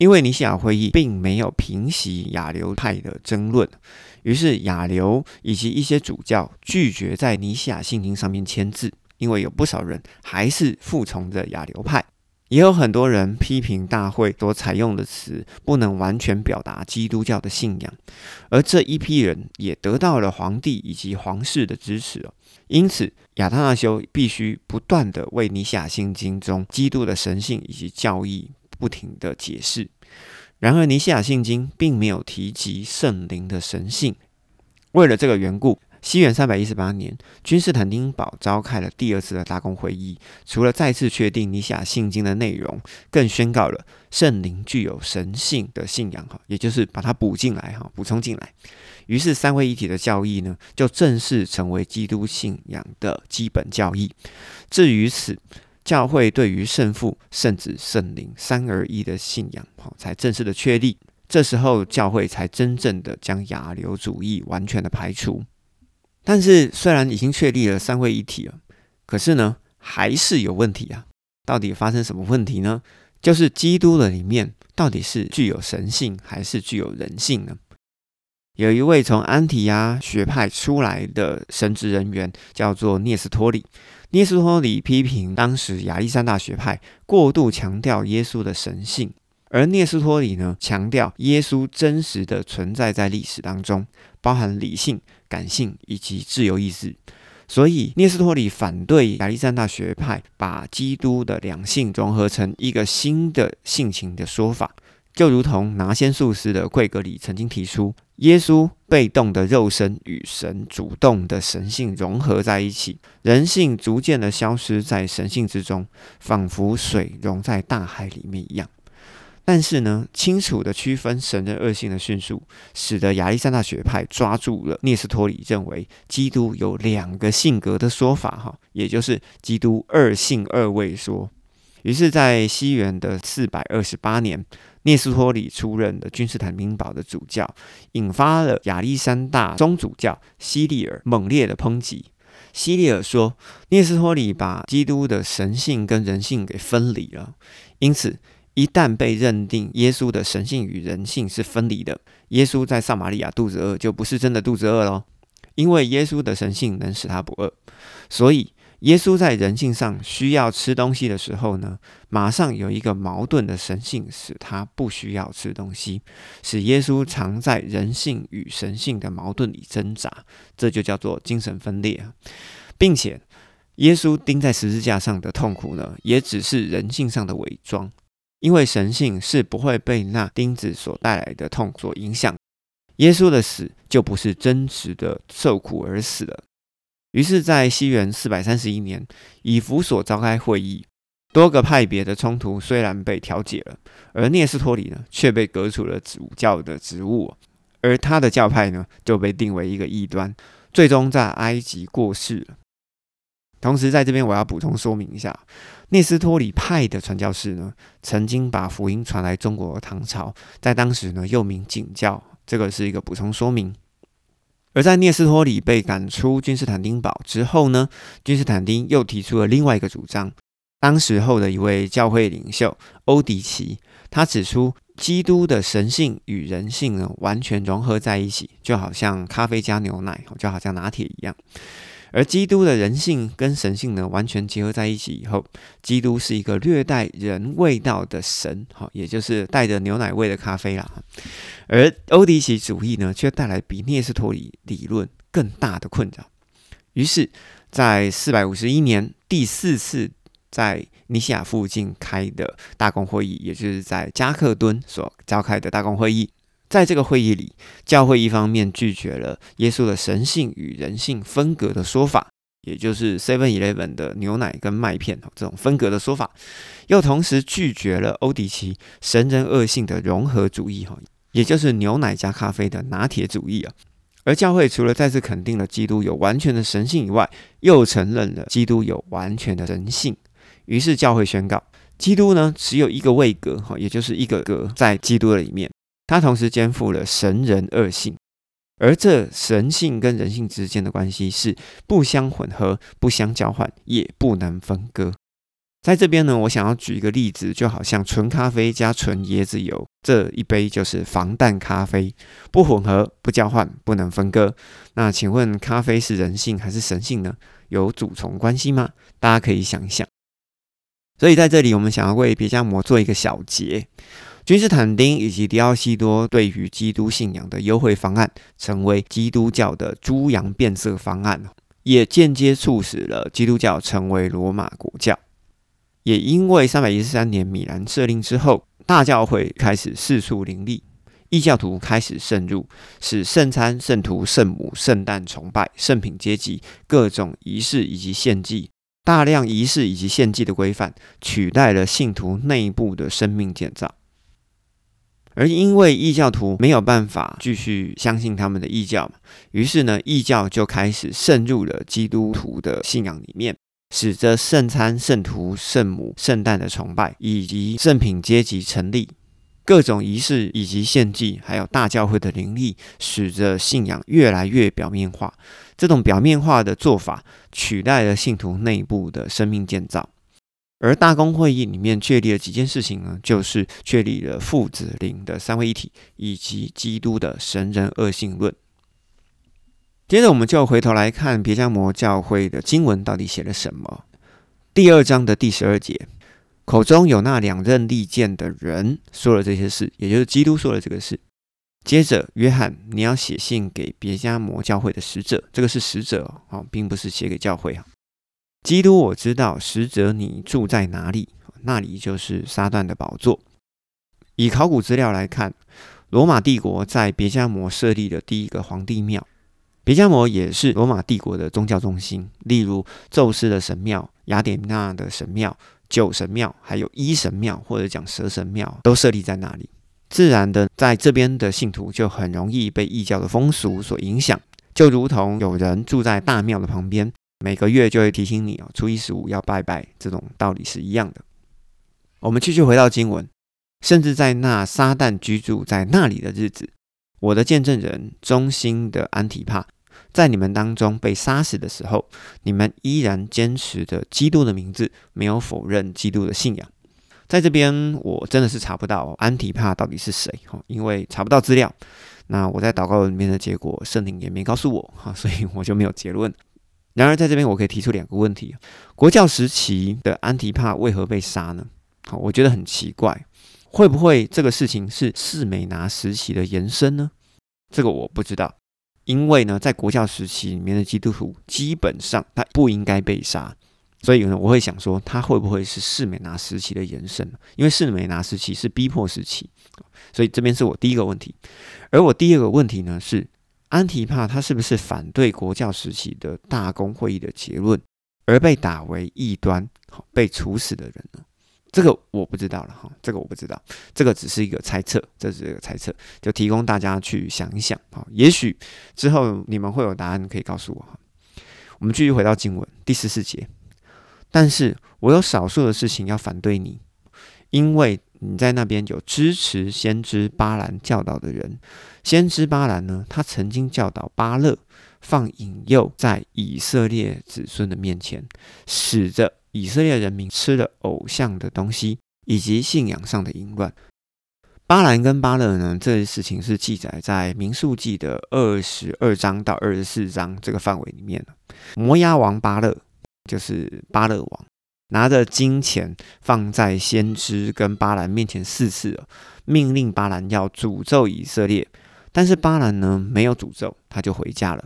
因为尼西亚会议并没有平息亚流派的争论，于是亚流以及一些主教拒绝在尼西亚信经上面签字，因为有不少人还是服从着亚流派，也有很多人批评大会所采用的词不能完全表达基督教的信仰，而这一批人也得到了皇帝以及皇室的支持，因此亚当纳修必须不断的为尼西亚信经中基督的神性以及教义。不停的解释，然而尼西亚信经并没有提及圣灵的神性。为了这个缘故，西元三百一十八年，君士坦丁堡召开了第二次的大公会议，除了再次确定尼西亚信经的内容，更宣告了圣灵具有神性的信仰，哈，也就是把它补进来，哈，补充进来。于是三位一体的教义呢，就正式成为基督信仰的基本教义。至于此。教会对于圣父、圣子、圣灵三而一的信仰，好，才正式的确立。这时候，教会才真正的将亚流主义完全的排除。但是，虽然已经确立了三位一体了，可是呢，还是有问题啊！到底发生什么问题呢？就是基督的里面到底是具有神性还是具有人性呢？有一位从安提亚学派出来的神职人员，叫做聂斯托里。聂斯托里批评当时亚历山大学派过度强调耶稣的神性，而聂斯托里呢强调耶稣真实的存在在历史当中，包含理性、感性以及自由意志。所以聂斯托里反对亚历山大学派把基督的两性融合成一个新的性情的说法。就如同拿先术师的贵格里曾经提出，耶稣被动的肉身与神主动的神性融合在一起，人性逐渐的消失在神性之中，仿佛水融在大海里面一样。但是呢，清楚的区分神的恶性的迅速，使得亚历山大学派抓住了聂斯托里认为基督有两个性格的说法，哈，也就是基督二性二位说。于是，在西元的四百二十八年。聂斯托里出任的君士坦丁堡的主教，引发了亚历山大宗主教希利尔猛烈的抨击。希利尔说，聂斯托里把基督的神性跟人性给分离了，因此一旦被认定耶稣的神性与人性是分离的，耶稣在撒玛利亚肚子饿就不是真的肚子饿喽，因为耶稣的神性能使他不饿，所以。耶稣在人性上需要吃东西的时候呢，马上有一个矛盾的神性使他不需要吃东西，使耶稣常在人性与神性的矛盾里挣扎，这就叫做精神分裂，并且耶稣钉在十字架上的痛苦呢，也只是人性上的伪装，因为神性是不会被那钉子所带来的痛所影响，耶稣的死就不是真实的受苦而死了。于是，在西元四百三十一年，以弗所召开会议，多个派别的冲突虽然被调解了，而聂斯托里呢却被革除了主教的职务，而他的教派呢就被定为一个异端，最终在埃及过世了。同时，在这边我要补充说明一下，聂斯托里派的传教士呢，曾经把福音传来中国唐朝，在当时呢又名景教，这个是一个补充说明。而在聂斯托里被赶出君士坦丁堡之后呢，君士坦丁又提出了另外一个主张。当时候的一位教会领袖欧迪奇，他指出，基督的神性与人性呢完全融合在一起，就好像咖啡加牛奶，就好像拿铁一样。而基督的人性跟神性呢，完全结合在一起以后，基督是一个略带人味道的神，好，也就是带着牛奶味的咖啡啦。而欧迪奇主义呢，却带来比聂斯托里理论更大的困扰。于是，在四百五十一年第四次在尼西亚附近开的大公会议，也就是在加克敦所召开的大公会议。在这个会议里，教会一方面拒绝了耶稣的神性与人性分隔的说法，也就是 Seven Eleven 的牛奶跟麦片这种分隔的说法，又同时拒绝了欧迪奇神人恶性的融合主义哈，也就是牛奶加咖啡的拿铁主义啊。而教会除了再次肯定了基督有完全的神性以外，又承认了基督有完全的人性。于是教会宣告，基督呢只有一个位格哈，也就是一个格在基督的里面。它同时肩负了神人二性，而这神性跟人性之间的关系是不相混合、不相交换，也不能分割。在这边呢，我想要举一个例子，就好像纯咖啡加纯椰子油，这一杯就是防弹咖啡，不混合、不交换、不能分割。那请问，咖啡是人性还是神性呢？有主从关系吗？大家可以想一想。所以在这里，我们想要为别加摩做一个小结：君士坦丁以及迪奥西多对于基督信仰的优惠方案，成为基督教的猪羊变色方案，也间接促使了基督教成为罗马国教。也因为三百一十三年米兰设令之后，大教会开始四处林立，异教徒开始渗入，使圣餐、圣徒、圣母、圣诞崇拜、圣品阶级、各种仪式以及献祭，大量仪式以及献祭的规范，取代了信徒内部的生命建造。而因为异教徒没有办法继续相信他们的异教嘛，于是呢，异教就开始渗入了基督徒的信仰里面。使得圣餐、圣徒、圣母、圣诞的崇拜，以及圣品阶级成立，各种仪式以及献祭，还有大教会的灵力，使得信仰越来越表面化。这种表面化的做法，取代了信徒内部的生命建造。而大公会议里面确立了几件事情呢？就是确立了父子灵的三位一体，以及基督的神人二性论。接着，我们就回头来看别加摩教会的经文到底写了什么。第二章的第十二节，口中有那两任利剑的人说了这些事，也就是基督说了这个事。接着，约翰，你要写信给别加摩教会的使者，这个是使者哦，并不是写给教会啊。基督，我知道使者你住在哪里，那里就是撒旦的宝座。以考古资料来看，罗马帝国在别加摩设立的第一个皇帝庙。别加摩也是罗马帝国的宗教中心，例如宙斯的神庙、雅典娜的神庙、酒神庙，还有一神庙或者讲蛇神庙，都设立在那里。自然的，在这边的信徒就很容易被异教的风俗所影响，就如同有人住在大庙的旁边，每个月就会提醒你哦，初一十五要拜拜，这种道理是一样的。我们继续回到经文，甚至在那撒旦居住在那里的日子。我的见证人忠心的安提帕，在你们当中被杀死的时候，你们依然坚持着基督的名字，没有否认基督的信仰。在这边，我真的是查不到安提帕到底是谁哈，因为查不到资料。那我在祷告里面的结果，圣灵也没告诉我哈，所以我就没有结论。然而，在这边我可以提出两个问题：国教时期的安提帕为何被杀呢？好，我觉得很奇怪。会不会这个事情是士美拿时期的延伸呢？这个我不知道，因为呢，在国教时期里面的基督徒基本上他不应该被杀，所以呢，我会想说，他会不会是士美拿时期的延伸？因为士美拿时期是逼迫时期，所以这边是我第一个问题。而我第二个问题呢，是安提帕他是不是反对国教时期的大公会议的结论，而被打为异端，好被处死的人呢？这个我不知道了哈，这个我不知道，这个只是一个猜测，这是一个猜测，就提供大家去想一想哈。也许之后你们会有答案可以告诉我哈。我们继续回到经文第十四节，但是我有少数的事情要反对你，因为你在那边有支持先知巴兰教导的人。先知巴兰呢，他曾经教导巴勒放引诱在以色列子孙的面前，使着。以色列人民吃了偶像的东西，以及信仰上的淫乱。巴兰跟巴勒呢，这些事情是记载在民数记的二十二章到二十四章这个范围里面摩押王巴勒就是巴勒王，拿着金钱放在先知跟巴兰面前四次，命令巴兰要诅咒以色列。但是巴兰呢，没有诅咒，他就回家了。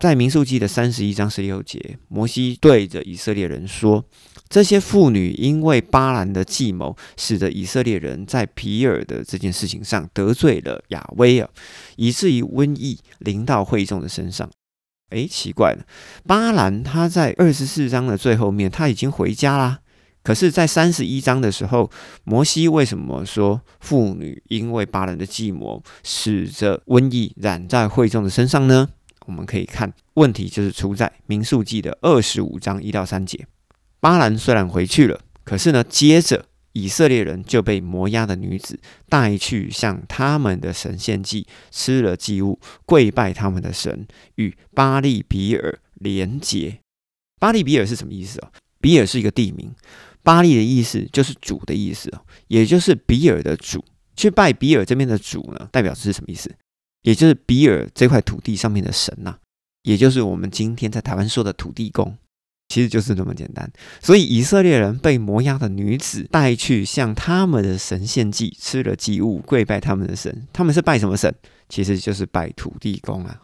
在民数记的三十一章十六节，摩西对着以色列人说：“这些妇女因为巴兰的计谋，使得以色列人在皮尔的这件事情上得罪了亚威尔，以至于瘟疫临到会众的身上。”诶，奇怪了，巴兰他在二十四章的最后面他已经回家啦，可是，在三十一章的时候，摩西为什么说妇女因为巴兰的计谋，使得瘟疫染在会众的身上呢？我们可以看问题就是出在民数记的二十五章一到三节。巴兰虽然回去了，可是呢，接着以色列人就被摩押的女子带去向他们的神献祭，吃了祭物，跪拜他们的神，与巴利比尔连结。巴利比尔是什么意思啊？比尔是一个地名，巴利的意思就是主的意思哦，也就是比尔的主。去拜比尔这边的主呢，代表是什么意思？也就是比尔这块土地上面的神呐，也就是我们今天在台湾说的土地公。其实就是这么简单，所以以色列人被摩押的女子带去向他们的神献祭，吃了祭物，跪拜他们的神。他们是拜什么神？其实就是拜土地公啊。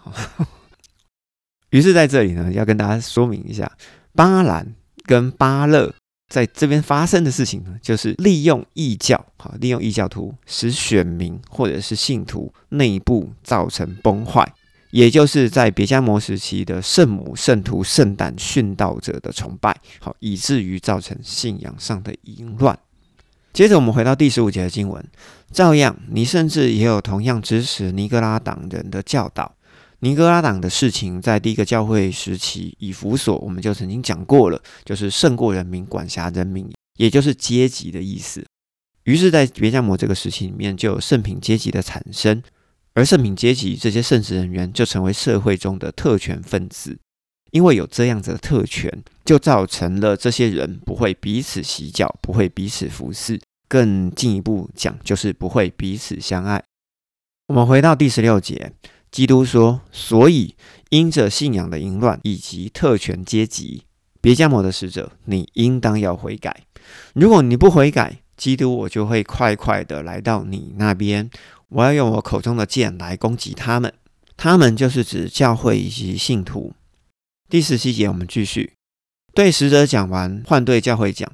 于是在这里呢，要跟大家说明一下，巴兰跟巴勒在这边发生的事情呢，就是利用异教，好，利用异教徒使选民或者是信徒内部造成崩坏。也就是在别加摩时期的圣母、圣徒、圣诞殉道者的崇拜，好，以至于造成信仰上的淫乱。接着我们回到第十五节的经文，照样，你甚至也有同样支持尼格拉党人的教导。尼格拉党的事情，在第一个教会时期，以弗所我们就曾经讲过了，就是胜过人民，管辖人民，也就是阶级的意思。于是，在别加摩这个时期里面，就有圣品阶级的产生。而圣品阶级这些圣职人员就成为社会中的特权分子，因为有这样子的特权，就造成了这些人不会彼此洗脚，不会彼此服侍，更进一步讲，就是不会彼此相爱。我们回到第十六节，基督说：“所以因着信仰的淫乱以及特权阶级，别加摩的使者，你应当要悔改。如果你不悔改，基督我就会快快的来到你那边。”我要用我口中的剑来攻击他们，他们就是指教会以及信徒。第十七节，我们继续对使者讲完，换对教会讲。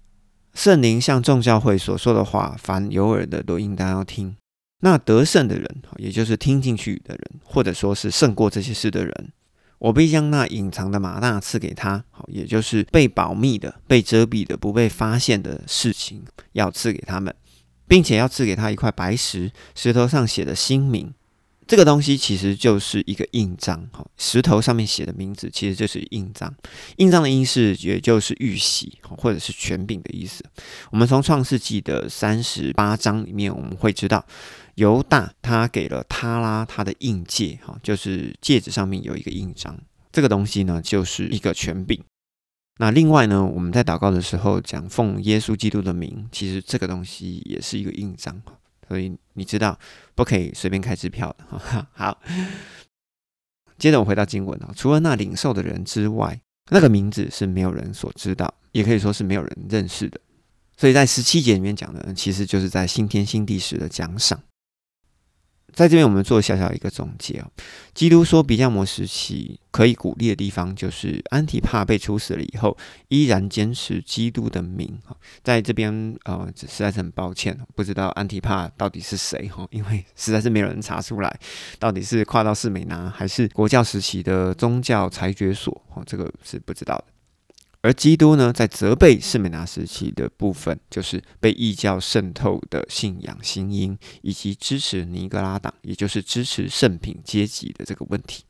圣灵向众教会所说的话，凡有耳的都应当要听。那得胜的人，也就是听进去的人，或者说是胜过这些事的人，我必将那隐藏的马纳赐给他，好，也就是被保密的、被遮蔽的、不被发现的事情，要赐给他们。并且要赐给他一块白石，石头上写的新名。这个东西其实就是一个印章，哈，石头上面写的名字其实就是印章。印章的音是，也就是玉玺，或者是权柄的意思。我们从创世纪的三十八章里面，我们会知道犹大他给了他拉他的印戒，哈，就是戒指上面有一个印章。这个东西呢，就是一个权柄。那另外呢，我们在祷告的时候讲奉耶稣基督的名，其实这个东西也是一个印章，所以你知道不可以随便开支票的。好，接着我回到经文啊，除了那领受的人之外，那个名字是没有人所知道，也可以说是没有人认识的。所以在十七节里面讲的，其实就是在新天新地时的奖赏。在这边，我们做小小一个总结哦。基督说，比较摩时期可以鼓励的地方，就是安提帕被处死了以后，依然坚持基督的名在这边，呃，实在是很抱歉，不知道安提帕到底是谁哈，因为实在是没有人查出来，到底是跨到士美拿还是国教时期的宗教裁决所哦，这个是不知道的。而基督呢，在责备士美拿时期的部分，就是被异教渗透的信仰新因，以及支持尼格拉党，也就是支持圣品阶级的这个问题。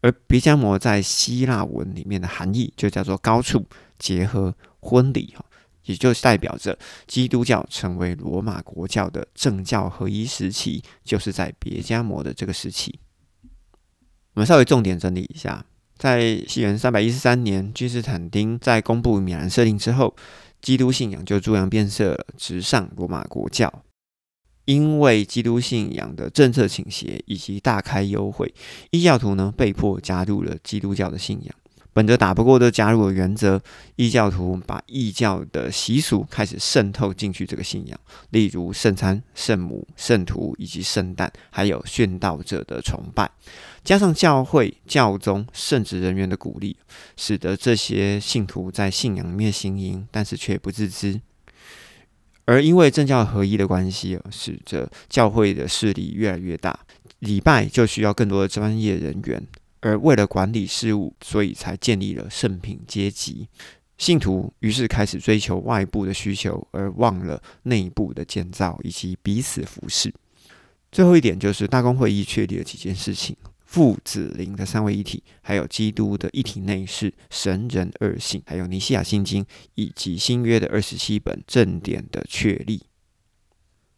而别加摩在希腊文里面的含义，就叫做高处结合婚礼，哈，也就是代表着基督教成为罗马国教的政教合一时期，就是在别加摩的这个时期。我们稍微重点整理一下。在西元三百一十三年，君士坦丁在公布米兰设定之后，基督信仰就逐渐变色了，直上罗马国教。因为基督信仰的政策倾斜以及大开优惠，异教徒呢被迫加入了基督教的信仰。本着打不过的加入的原则，异教徒把异教的习俗开始渗透进去这个信仰，例如圣餐、圣母、圣徒以及圣诞，还有殉道者的崇拜，加上教会、教宗、圣职人员的鼓励，使得这些信徒在信仰里面行淫，但是却不自知。而因为政教合一的关系，使得教会的势力越来越大，礼拜就需要更多的专业人员。而为了管理事务，所以才建立了圣品阶级。信徒于是开始追求外部的需求，而忘了内部的建造以及彼此服侍。最后一点就是大公会议确立了几件事情：父、子、灵的三位一体，还有基督的一体内饰、神人二性，还有尼西亚信经以及新约的二十七本正典的确立。